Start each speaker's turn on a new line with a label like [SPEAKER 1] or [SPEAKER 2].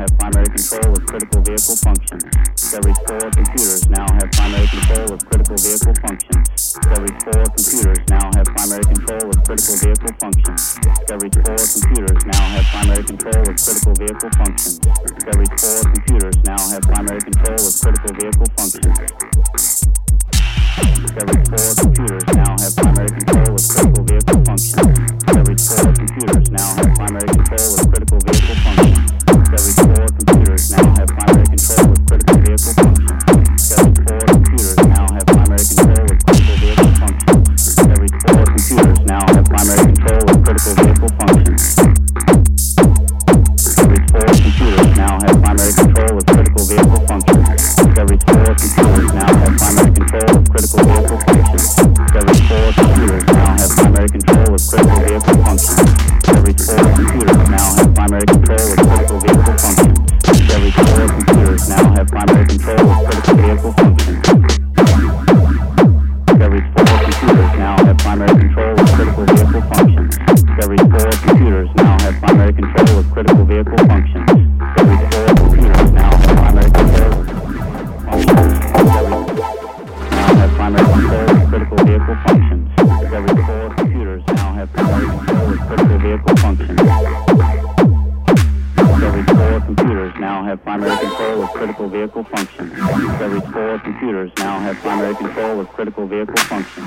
[SPEAKER 1] have primary control of critical vehicle functions. Discovery's four computers now have primary control of critical vehicle functions. Discovery's four computers now have primary control of critical vehicle functions. Discovery's four computers now have primary control of critical vehicle functions. Discovery's four computers now have primary control of critical vehicle functions. Discovery's four computers now have primary control of critical vehicle functions. Discovery's four computers now have primary control of critical vehicle Discovery's four computers now have primary control of critical vehicle functions.